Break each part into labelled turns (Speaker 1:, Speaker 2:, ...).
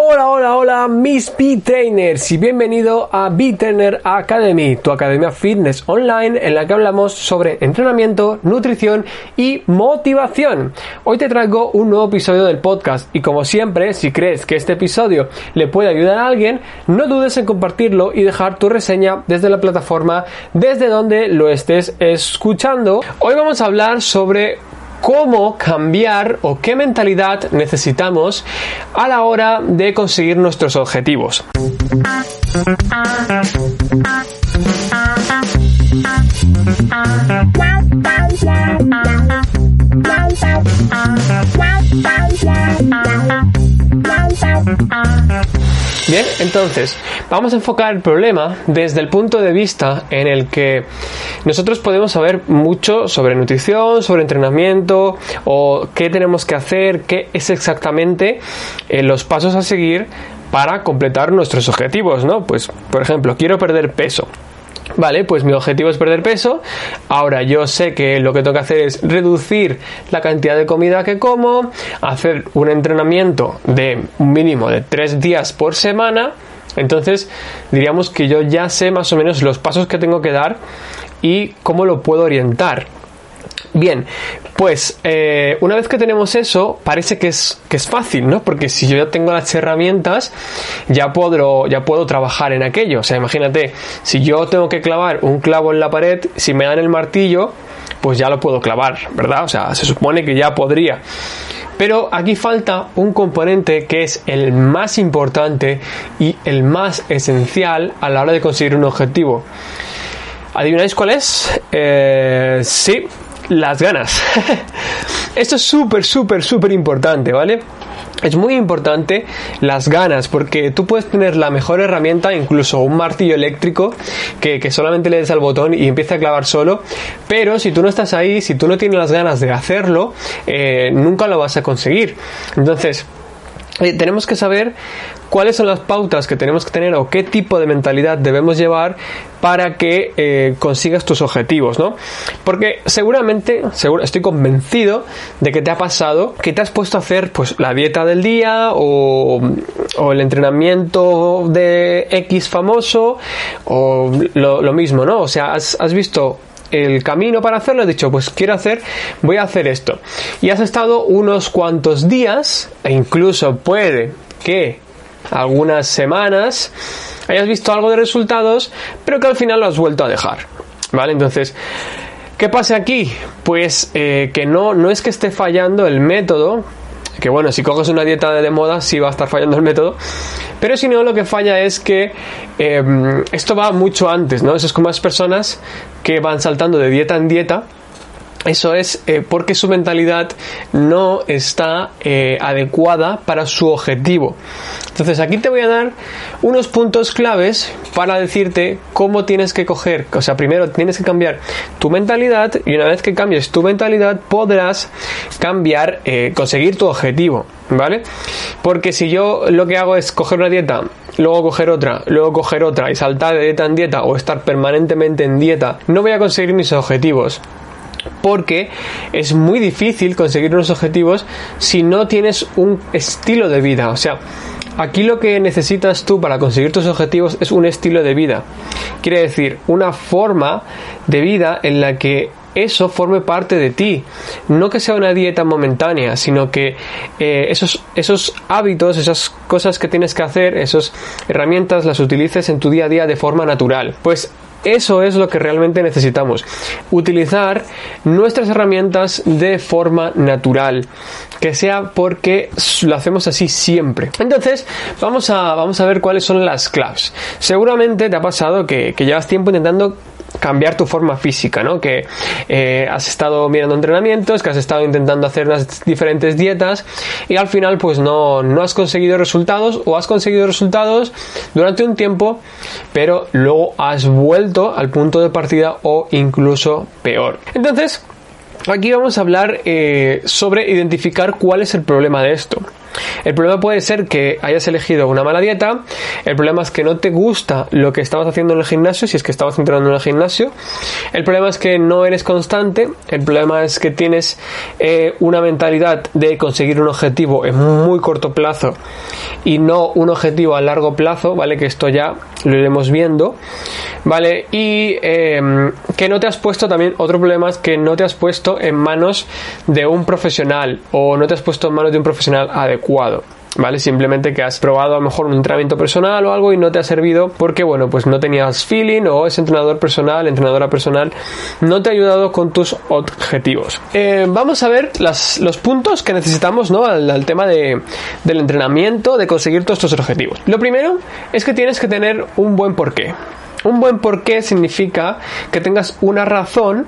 Speaker 1: Hola, hola, hola, mis B-Trainers y bienvenido a B-Trainer Academy, tu academia fitness online en la que hablamos sobre entrenamiento, nutrición y motivación. Hoy te traigo un nuevo episodio del podcast y como siempre, si crees que este episodio le puede ayudar a alguien, no dudes en compartirlo y dejar tu reseña desde la plataforma desde donde lo estés escuchando. Hoy vamos a hablar sobre cómo cambiar o qué mentalidad necesitamos a la hora de conseguir nuestros objetivos. Bien, entonces vamos a enfocar el problema desde el punto de vista en el que nosotros podemos saber mucho sobre nutrición, sobre entrenamiento o qué tenemos que hacer, qué es exactamente eh, los pasos a seguir para completar nuestros objetivos, ¿no? Pues, por ejemplo, quiero perder peso. Vale, pues mi objetivo es perder peso. Ahora yo sé que lo que tengo que hacer es reducir la cantidad de comida que como, hacer un entrenamiento de un mínimo de tres días por semana. Entonces diríamos que yo ya sé más o menos los pasos que tengo que dar y cómo lo puedo orientar. Bien, pues eh, una vez que tenemos eso, parece que es, que es fácil, ¿no? Porque si yo ya tengo las herramientas, ya puedo, ya puedo trabajar en aquello. O sea, imagínate, si yo tengo que clavar un clavo en la pared, si me dan el martillo, pues ya lo puedo clavar, ¿verdad? O sea, se supone que ya podría. Pero aquí falta un componente que es el más importante y el más esencial a la hora de conseguir un objetivo. ¿Adivináis cuál es? Eh, sí, las ganas. Esto es súper, súper, súper importante, ¿vale? Es muy importante las ganas, porque tú puedes tener la mejor herramienta, incluso un martillo eléctrico, que, solamente le des al botón y empieza a clavar solo, pero si tú no estás ahí, si tú no tienes las ganas de hacerlo, eh, nunca lo vas a conseguir. Entonces, tenemos que saber cuáles son las pautas que tenemos que tener o qué tipo de mentalidad debemos llevar para que eh, consigas tus objetivos, ¿no? Porque seguramente, seguro, estoy convencido de que te ha pasado que te has puesto a hacer pues la dieta del día o, el entrenamiento de X famoso o lo, mismo, ¿no? O sea, has visto el camino para hacerlo, he dicho, pues quiero hacer, voy a hacer esto. Y has estado unos cuantos días, e incluso puede que algunas semanas hayas visto algo de resultados, pero que al final lo has vuelto a dejar. ¿Vale? Entonces, ¿qué pasa aquí? Pues eh, que no, no es que esté fallando el método, que bueno, si coges una dieta de moda sí va a estar fallando el método, pero si no lo que falla es que em, esto va mucho antes, ¿no? Eso es como las personas que van saltando de dieta en dieta eso es eh, porque su mentalidad no está eh, adecuada para su objetivo. Entonces aquí te voy a dar unos puntos claves para decirte cómo tienes que coger. O sea, primero tienes que cambiar tu mentalidad y una vez que cambies tu mentalidad podrás cambiar, eh, conseguir tu objetivo. ¿Vale? Porque si yo lo que hago es coger una dieta, luego coger otra, luego coger otra y saltar de dieta en dieta o estar permanentemente en dieta, no voy a conseguir mis objetivos porque es muy difícil conseguir unos objetivos si no tienes un estilo de vida. O sea, aquí lo que necesitas tú para conseguir tus objetivos es un estilo de vida. Quiere decir, una forma de vida en la que eso forme parte de ti. No que sea una dieta momentánea, sino que eh, esos, esos hábitos, esas cosas que tienes que hacer, esas herramientas las utilices en tu día a día de forma natural. Pues eso es lo que realmente necesitamos. Utilizar nuestras herramientas de forma natural. Que sea porque lo hacemos así siempre. Entonces, vamos a, vamos a ver cuáles son las claves. Seguramente te ha pasado que, que llevas tiempo intentando cambiar tu forma física, ¿no? Que eh, has estado mirando entrenamientos, que has estado intentando hacer unas diferentes dietas y al final pues no, no has conseguido resultados o has conseguido resultados durante un tiempo, pero luego has vuelto al punto de partida o incluso peor. Entonces, Aquí vamos a hablar eh, sobre identificar cuál es el problema de esto. El problema puede ser que hayas elegido una mala dieta, el problema es que no te gusta lo que estabas haciendo en el gimnasio, si es que estabas entrenando en el gimnasio, el problema es que no eres constante, el problema es que tienes eh, una mentalidad de conseguir un objetivo en muy corto plazo y no un objetivo a largo plazo, ¿vale? Que esto ya lo iremos viendo, ¿vale? Y em, que no te has puesto también, otro problema es que no te has puesto en manos de un profesional o no te has puesto en manos de un profesional adecuado. ¿Vale? Simplemente que has probado a lo mejor un entrenamiento personal o algo y no te ha servido porque, bueno, pues no tenías feeling o ese entrenador personal, entrenadora personal, no te ha ayudado con tus objetivos. Eh, vamos a ver los puntos que necesitamos, ¿no? Al, tema de, del entrenamiento, de conseguir todos estos objetivos. Lo primero es que tienes que tener un buen porqué. Un buen porqué significa que tengas una razón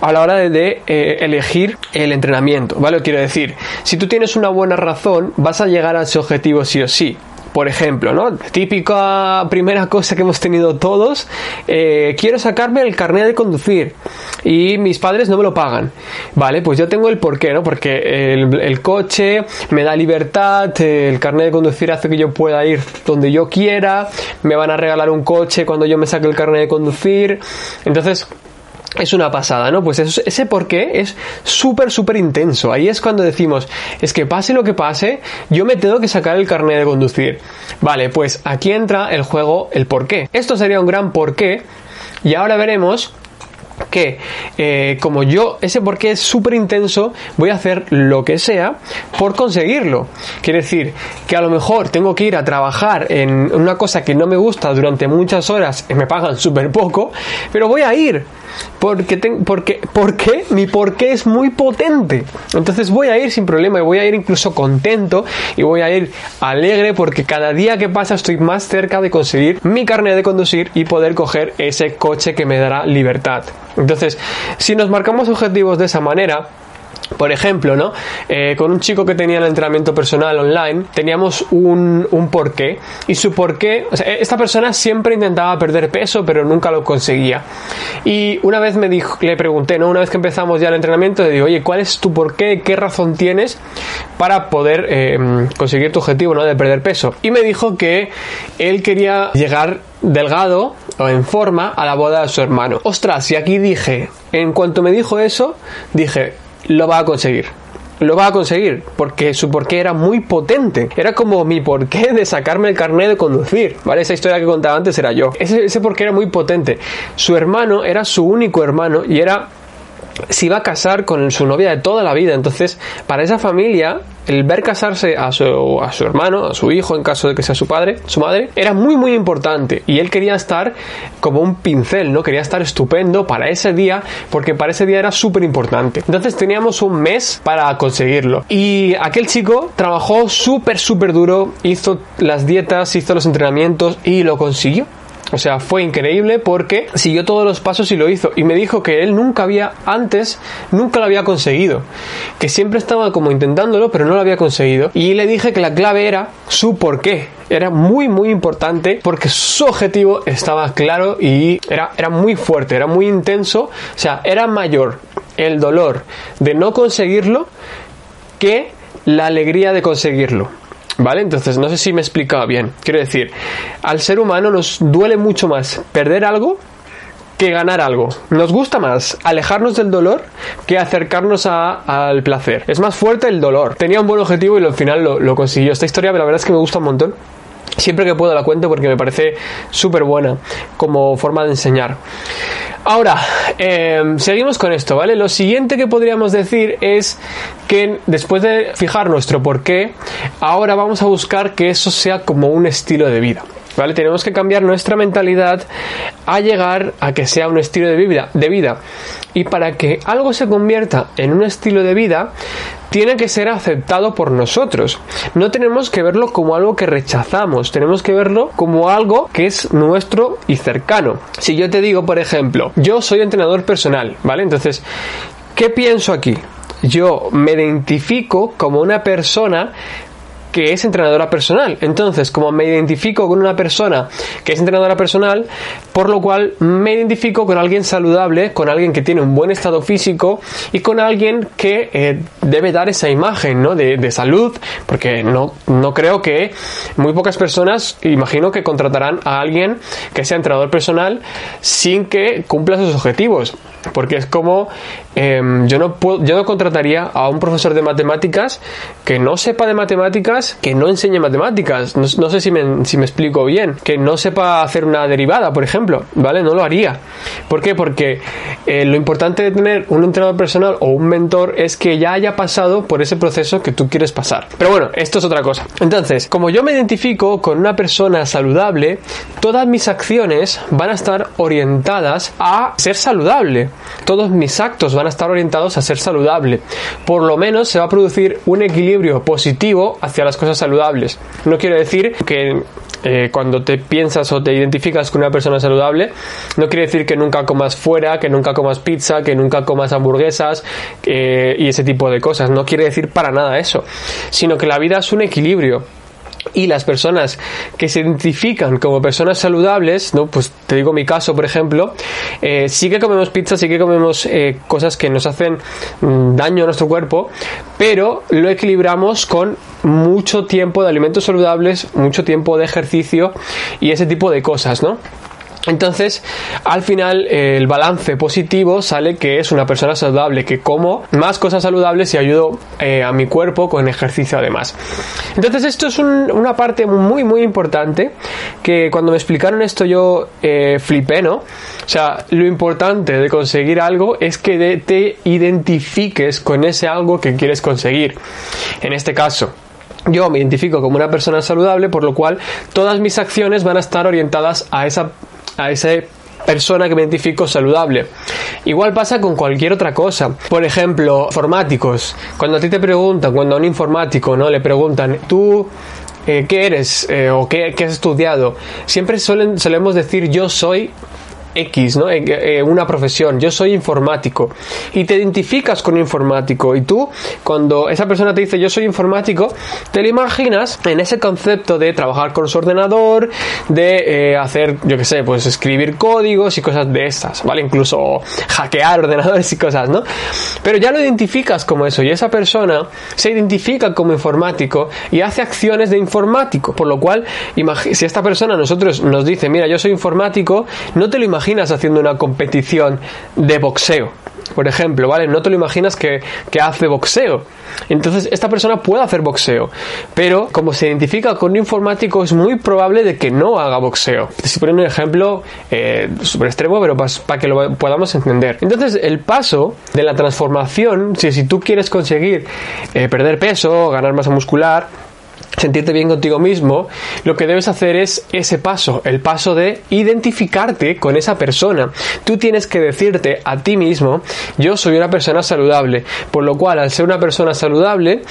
Speaker 1: a la hora de, eh, elegir el entrenamiento, ¿vale? Quiero decir, si tú tienes una buena razón, vas a llegar a ese objetivo sí o sí. Por ejemplo, ¿no? Típica primera cosa que hemos tenido todos, eh, quiero sacarme el carnet de conducir y mis padres no me lo pagan. Vale, pues yo tengo el porqué, ¿no? Porque el, coche me da libertad, el carnet de conducir hace que yo pueda ir donde yo quiera, me van a regalar un coche cuando yo me saque el carnet de conducir. Entonces, es una pasada, ¿no? Pues ese por qué es súper, súper intenso. Ahí es cuando decimos, es que pase lo que pase, yo me tengo que sacar el carnet de conducir. Vale, pues aquí entra el juego, el por qué. Esto sería un gran por qué. Y ahora veremos que eh, como yo ese por qué es súper intenso voy a hacer lo que sea por conseguirlo quiere decir que a lo mejor tengo que ir a trabajar en una cosa que no me gusta durante muchas horas y me pagan súper poco pero voy a ir porque, porque, porque mi porqué es muy potente. Entonces voy a ir sin problema y voy a ir incluso contento y voy a ir alegre porque cada día que pasa estoy más cerca de conseguir mi carnet de conducir y poder coger ese coche que me dará libertad. Entonces, si nos marcamos objetivos de esa manera, por ejemplo, ¿no? Eh, con un chico que tenía el entrenamiento personal online, teníamos un, un porqué. Y su porqué, o sea, esta persona siempre intentaba perder peso, pero nunca lo conseguía. Y una vez me dijo, le pregunté, ¿no? Una vez que empezamos ya el entrenamiento, le digo, oye, ¿cuál es tu porqué? ¿Qué razón tienes para poder eh, conseguir tu objetivo, ¿no? De perder peso. Y me dijo que él quería llegar delgado o en forma a la boda de su hermano. Ostras, y aquí dije, en cuanto me dijo eso, dije, lo va a conseguir. Lo va a conseguir, porque su porqué era muy potente. Era como mi porqué de sacarme el carnet de conducir, ¿vale? Esa historia que contaba antes era yo. Ese, ese porqué era muy potente. Su hermano era su único hermano y era se iba a casar con su novia de toda la vida. Entonces, para esa familia, el ver casarse a su, a su hermano, a su hijo, en caso de que sea su padre, su madre, era muy, muy importante. Y él quería estar como un pincel, ¿no? Quería estar estupendo para ese día, porque para ese día era súper importante. Entonces, teníamos un mes para conseguirlo. Y aquel chico trabajó súper, súper duro, hizo las dietas, hizo los entrenamientos y lo consiguió. O sea, fue increíble porque siguió todos los pasos y lo hizo. Y me dijo que él nunca había, antes, nunca lo había conseguido. Que siempre estaba como intentándolo, pero no lo había conseguido. Y le dije que la clave era su por qué. Era muy, muy importante porque su objetivo estaba claro y era, era muy fuerte, era muy intenso. O sea, era mayor el dolor de no conseguirlo que la alegría de conseguirlo. ¿Vale? Entonces, no sé si me he explicado bien. Quiero decir, al ser humano nos duele mucho más perder algo que ganar algo. Nos gusta más alejarnos del dolor que acercarnos al placer. Es más fuerte el dolor. Tenía un buen objetivo y al final lo, lo consiguió. Esta historia, la verdad es que me gusta un montón. Siempre que puedo la cuento porque me parece súper buena como forma de enseñar. Ahora, em, seguimos con esto, ¿vale? Lo siguiente que podríamos decir es que después de fijar nuestro porqué, ahora vamos a buscar que eso sea como un estilo de vida. ¿Vale? Tenemos que cambiar nuestra mentalidad a llegar a que sea un estilo de vida, de vida. Y para que algo se convierta en un estilo de vida, tiene que ser aceptado por nosotros. No tenemos que verlo como algo que rechazamos, tenemos que verlo como algo que es nuestro y cercano. Si yo te digo, por ejemplo, yo soy entrenador personal, ¿vale? Entonces, ¿qué pienso aquí? Yo me identifico como una persona que es entrenadora personal. Entonces, como me identifico con una persona que es entrenadora personal, por lo cual me identifico con alguien saludable, con alguien que tiene un buen estado físico y con alguien que eh, debe dar esa imagen ¿no? de, de, salud, porque no, no creo que muy pocas personas, imagino que contratarán a alguien que sea entrenador personal sin que cumpla sus objetivos. Porque es como eh, yo, no puedo, yo no contrataría a un profesor de matemáticas que no sepa de matemáticas, que no enseñe matemáticas. No, no sé si me, si me, explico bien. Que no sepa hacer una derivada, por ejemplo. ¿Vale? No lo haría. ¿Por qué? Porque eh, lo importante de tener un entrenador personal o un mentor es que ya haya pasado por ese proceso que tú quieres pasar. Pero bueno, esto es otra cosa. Entonces, como yo me identifico con una persona saludable, todas mis acciones van a estar orientadas a ser saludable. Todos mis actos van a estar orientados a ser saludable. Por lo menos se va a producir un equilibrio positivo hacia las cosas saludables. No quiero decir que eh, cuando te piensas o te identificas con una persona saludable, no quiere decir que nunca comas fuera, que nunca comas pizza, que nunca comas hamburguesas eh, y ese tipo de cosas. No quiere decir para nada eso, sino que la vida es un equilibrio y las personas que se identifican como personas saludables, ¿no? Pues te digo mi caso, por ejemplo, eh, sí que comemos pizza, sí que comemos eh, cosas que nos hacen mm, daño a nuestro cuerpo, pero lo equilibramos con mucho tiempo de alimentos saludables, mucho tiempo de ejercicio y ese tipo de cosas, ¿no? Entonces, al final, el balance positivo sale que es una persona saludable, que como más cosas saludables y ayudo eh, a mi cuerpo con ejercicio además. Entonces, esto es un, una parte muy, muy importante que cuando me explicaron esto yo eh, flipé, ¿no? O sea, lo importante de conseguir algo es que te identifiques con ese algo que quieres conseguir. En este caso, yo me identifico como una persona saludable, por lo cual todas mis acciones van a estar orientadas a esa a esa persona que me identifico saludable. Igual pasa con cualquier otra cosa. Por ejemplo, informáticos. Cuando a ti te preguntan, cuando a un informático no le preguntan, tú eh, qué eres eh, o qué, qué, has estudiado, siempre suelen, solemos decir yo soy X, ¿no? Eh, una profesión, yo soy informático y te identificas con informático y tú cuando esa persona te dice yo soy informático, te lo imaginas en ese concepto de trabajar con su ordenador, de eh, hacer, yo qué sé, pues escribir códigos y cosas de estas, ¿vale? Incluso hackear ordenadores y cosas, ¿no? Pero ya lo identificas como eso y esa persona se identifica como informático y hace acciones de informático, por lo cual si esta persona a nosotros nos dice, mira, yo soy informático, no te lo imaginas imaginas haciendo una competición de boxeo, por ejemplo, ¿vale? No te lo imaginas que, que, hace boxeo. Entonces, esta persona puede hacer boxeo, pero como se identifica con un informático, es muy probable de que no haga boxeo. Estoy poniendo un ejemplo eh, súper extremo, pero para, para que lo podamos entender. Entonces, el paso de la transformación, si, si tú quieres conseguir eh, perder peso, ganar masa muscular, sentirte bien contigo mismo, lo que debes hacer es ese paso, el paso de identificarte con esa persona. Tú tienes que decirte a ti mismo, yo soy una persona saludable, por lo cual al ser una persona saludable,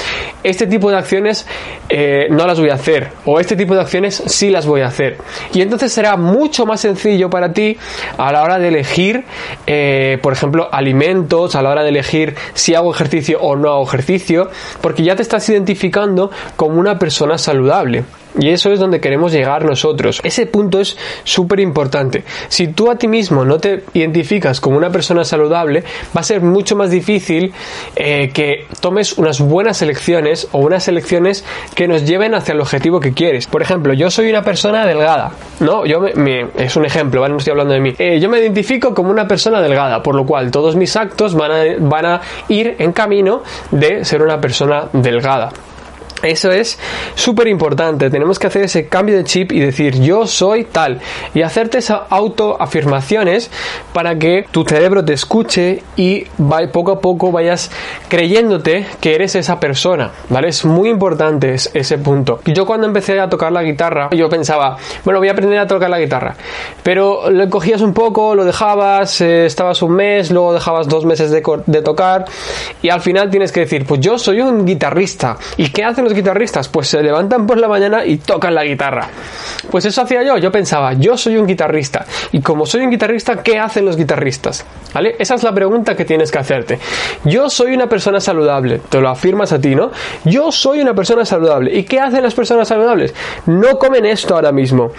Speaker 1: este tipo de acciones eh, no las voy a hacer, o este tipo de acciones sí las voy a hacer. Y entonces será mucho más sencillo para ti a la hora de elegir, eh, por ejemplo, alimentos, a la hora de elegir si hago ejercicio o no hago ejercicio, porque ya te estás identificando como una persona persona saludable. Y eso es donde queremos llegar nosotros. Ese punto es súper importante. Si tú a ti mismo no te identificas como una persona saludable, va a ser mucho más difícil eh, que tomes unas buenas elecciones o unas elecciones que nos lleven hacia el objetivo que quieres. Por ejemplo, yo soy una persona delgada, ¿no? Yo me, es un ejemplo, ¿vale? No estoy hablando de mí. Eh, yo me identifico como una persona delgada, por lo cual todos mis actos van a, van a ir en camino de ser una persona delgada. Eso es súper importante. Tenemos que hacer ese cambio de chip y decir yo soy tal. Y hacerte esas autoafirmaciones para que tu cerebro te escuche y poco a poco vayas creyéndote que eres esa persona. ¿Vale? Es muy importante ese punto. Yo cuando empecé a tocar la guitarra, yo pensaba, bueno, voy a aprender a tocar la guitarra. Pero lo cogías un poco, lo dejabas, eh, estabas un mes, luego dejabas dos meses de, de tocar. Y al final tienes que decir, pues yo soy un guitarrista. ¿Y qué hacen los guitarristas? Pues se levantan por la mañana y tocan la guitarra. Pues eso hacía yo, yo pensaba, yo soy un guitarrista y como soy un guitarrista, ¿qué hacen los guitarristas? ¿Vale? Esa es la pregunta que tienes que hacerte. Yo soy una persona saludable, te lo afirmas a ti, ¿no? Yo soy una persona saludable. ¿Y qué hacen las personas saludables? No comen esto ahora mismo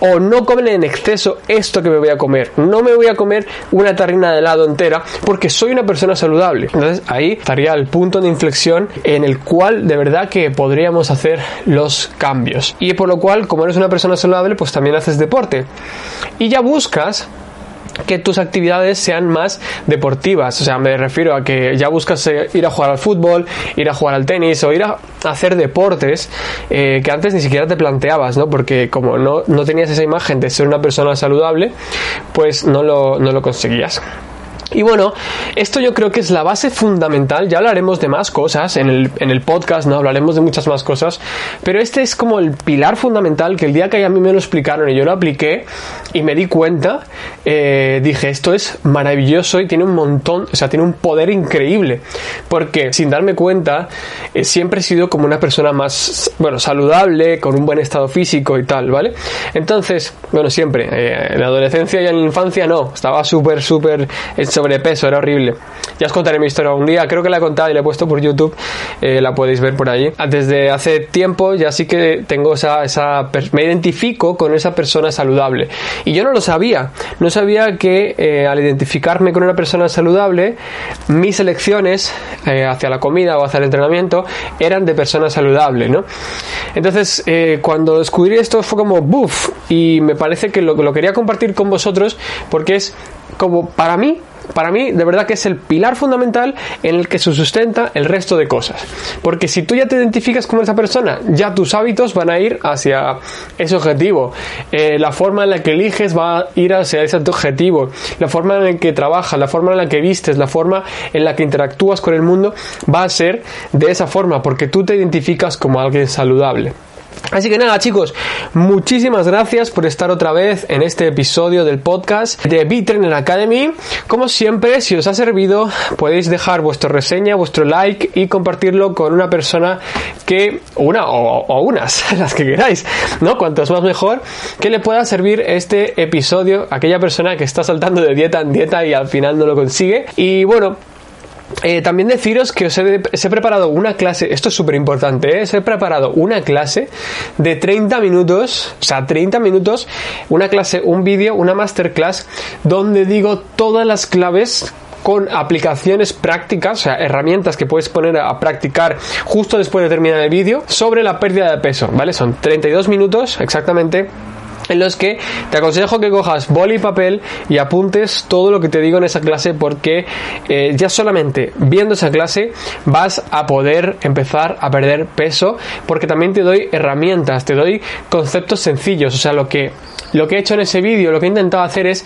Speaker 1: o no comen en exceso esto que me voy a comer. No me voy a comer una tarrina de helado entera porque soy una persona saludable. Entonces ahí estaría el punto de inflexión en el cual de verdad que podríamos hacer los cambios. Y por lo cual, como eres una persona saludable, pues también haces deporte. Y ya buscas que tus actividades sean más deportivas. O sea, me refiero a que ya buscas eh, ir a jugar al fútbol, ir a jugar al tenis o ir a hacer deportes eh, que antes ni siquiera te planteabas, ¿no? Porque como no, no tenías esa imagen de ser una persona saludable, pues no lo, no lo conseguías. Y bueno, esto yo creo que es la base fundamental, ya hablaremos de más cosas en el, en el, podcast, ¿no? Hablaremos de muchas más cosas, pero este es como el pilar fundamental que el día que a mí me lo explicaron y yo lo apliqué y me di cuenta, eh, dije, esto es maravilloso y tiene un montón, o sea, tiene un poder increíble, porque sin darme cuenta, eh, siempre he sido como una persona más, bueno, saludable, con un buen estado físico y tal, ¿vale? Entonces, bueno, siempre, eh, en la adolescencia y en la infancia no, estaba súper, súper sobrepeso, era horrible. Ya os contaré mi historia un día, creo que la he contado y la he puesto por YouTube, eh, la podéis ver por allí. Desde hace tiempo ya sí que tengo esa, esa, me identifico con esa persona saludable. Y yo no lo sabía, no sabía que eh, al identificarme con una persona saludable, mis elecciones eh, hacia la comida o hacia el entrenamiento eran de persona saludable, ¿no? Entonces, cuando descubrí esto fue como, ¡buf! Y me parece que lo, lo quería compartir con vosotros porque es como para mí para mí de verdad que es el pilar fundamental en el que se sustenta el resto de cosas. Porque si tú ya te identificas como esa persona, ya tus hábitos van a ir hacia ese objetivo. Eh, la forma en la que eliges va a ir hacia ese objetivo. La forma en la que trabajas, la forma en la que vistes, la forma en la que interactúas con el mundo va a ser de esa forma porque tú te identificas como alguien saludable. Así que nada chicos, muchísimas gracias por estar otra vez en este episodio del podcast de B-Trainer Academy. Como siempre, si os ha servido, podéis dejar vuestra reseña, vuestro like y compartirlo con una persona que, una o, unas, las que queráis, ¿no? Cuantos más mejor, que le pueda servir este episodio a aquella persona que está saltando de dieta en dieta y al final no lo consigue. Y bueno, eh, también deciros que os he, preparado una clase, esto es súper importante, ¿eh? os he preparado una clase de 30 minutos, o sea, 30 minutos, una clase, un vídeo, una masterclass, donde digo todas las claves con aplicaciones prácticas, o sea, herramientas que puedes poner a practicar justo después de terminar el vídeo sobre la pérdida de peso, ¿vale? Son 32 minutos exactamente en los que te aconsejo que cojas boli y papel y apuntes todo lo que te digo en esa clase porque eh, ya solamente viendo esa clase vas a poder empezar a perder peso porque también te doy herramientas, te doy conceptos sencillos, o sea, lo que lo que he hecho en ese vídeo, lo que he intentado hacer es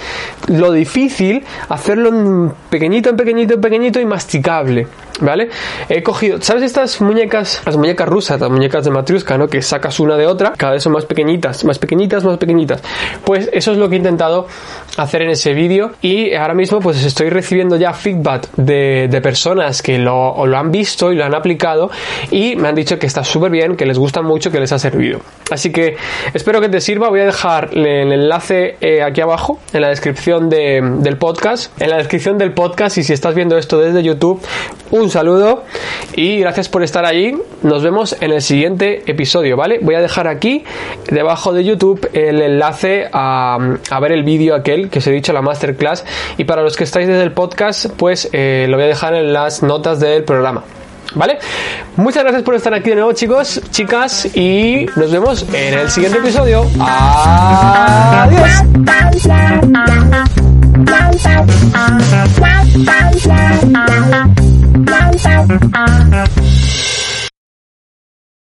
Speaker 1: lo difícil, hacerlo en pequeñito, en pequeñito, en pequeñito y masticable. ¿Vale? He cogido, ¿sabes estas muñecas? Las muñecas rusas, las muñecas de Matriuska, ¿no? Que sacas una de otra, cada vez son más pequeñitas, más pequeñitas, más pequeñitas. Pues eso es lo que he intentado hacer en ese vídeo y ahora mismo pues estoy recibiendo ya feedback de, de personas que lo, lo, han visto y lo han aplicado y me han dicho que está súper bien, que les gusta mucho, que les ha servido. Así que espero que te sirva, voy a dejar el enlace eh, aquí abajo en la descripción de, del podcast, en la descripción del podcast y si estás viendo esto desde YouTube, un saludo y gracias por estar ahí. Nos vemos en el siguiente episodio, ¿vale? Voy a dejar aquí debajo de YouTube el enlace a, ver el vídeo aquel que os he dicho, la masterclass. Y para los que estáis desde el podcast, pues eh, lo voy a dejar en las notas del programa. ¿Vale? Muchas gracias por estar aquí de nuevo, chicos, chicas, y nos vemos en el siguiente episodio. Adiós. Bye.